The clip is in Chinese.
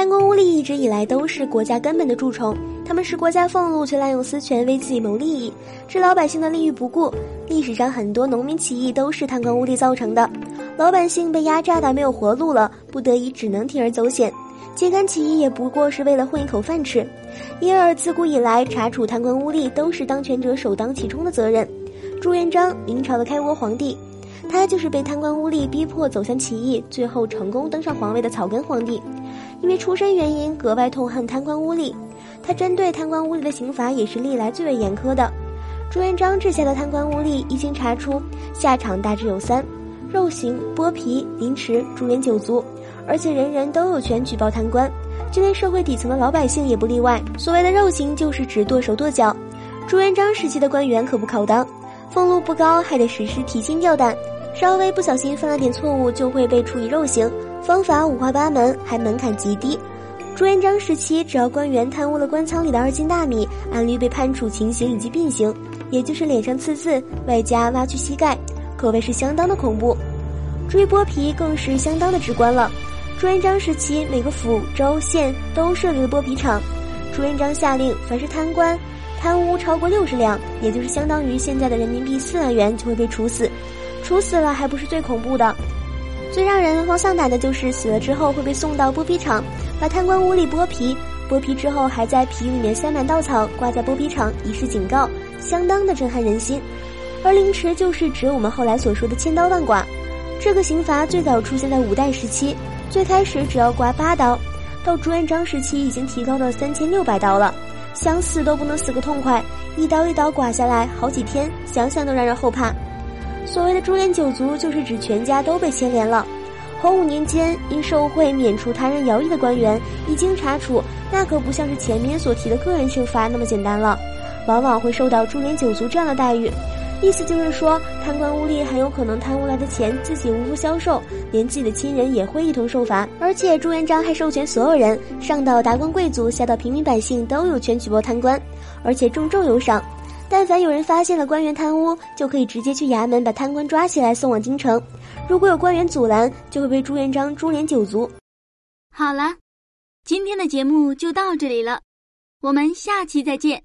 贪官污吏一直以来都是国家根本的蛀虫，他们是国家俸禄却滥用私权为自己谋利益，置老百姓的利益不顾。历史上很多农民起义都是贪官污吏造成的，老百姓被压榨的没有活路了，不得已只能铤而走险。揭竿起义也不过是为了混一口饭吃，因而自古以来查处贪官污吏都是当权者首当其冲的责任。朱元璋，明朝的开国皇帝，他就是被贪官污吏逼迫走向起义，最后成功登上皇位的草根皇帝。因为出身原因，格外痛恨贪官污吏。他针对贪官污吏的刑罚也是历来最为严苛的。朱元璋治下的贪官污吏一经查出，下场大致有三：肉刑、剥皮、凌迟、诛连九族。而且人人都有权举报贪官，就连社会底层的老百姓也不例外。所谓的肉刑，就是指剁手剁脚。朱元璋时期的官员可不好当，俸禄不高，还得实施提心吊胆，稍微不小心犯了点错误，就会被处以肉刑。方法五花八门，还门槛极低。朱元璋时期，只要官员贪污了官仓里的二斤大米，按律被判处情刑以及并刑，也就是脸上刺字，外加挖去膝盖，可谓是相当的恐怖。至于剥皮，更是相当的直观了。朱元璋时期，每个府、州、县都设立了剥皮厂。朱元璋下令，凡是贪官贪污超过六十两，也就是相当于现在的人民币四万元，就会被处死。处死了还不是最恐怖的。最让人慌丧胆的就是死了之后会被送到剥皮厂，把贪官污吏剥皮，剥皮之后还在皮里面塞满稻草，挂在剥皮厂以示警告，相当的震撼人心。而凌迟就是指我们后来所说的千刀万剐，这个刑罚最早出现在五代时期，最开始只要刮八刀，到朱元璋时期已经提高到三千六百刀了，想死都不能死个痛快，一刀一刀剐下来好几天，想想都让人后怕。所谓的株连九族，就是指全家都被牵连了。洪武年间，因受贿免除他人徭役的官员，一经查处，那可不像是前面所提的个人刑罚那么简单了，往往会受到株连九族这样的待遇。意思就是说，贪官污吏很有可能贪污来的钱自己无福消受，连自己的亲人也会一同受罚。而且朱元璋还授权所有人，上到达官贵族，下到平民百姓，都有权举报贪官，而且重重有赏。但凡有人发现了官员贪污，就可以直接去衙门把贪官抓起来送往京城。如果有官员阻拦，就会被朱元璋株连九族。好了，今天的节目就到这里了，我们下期再见。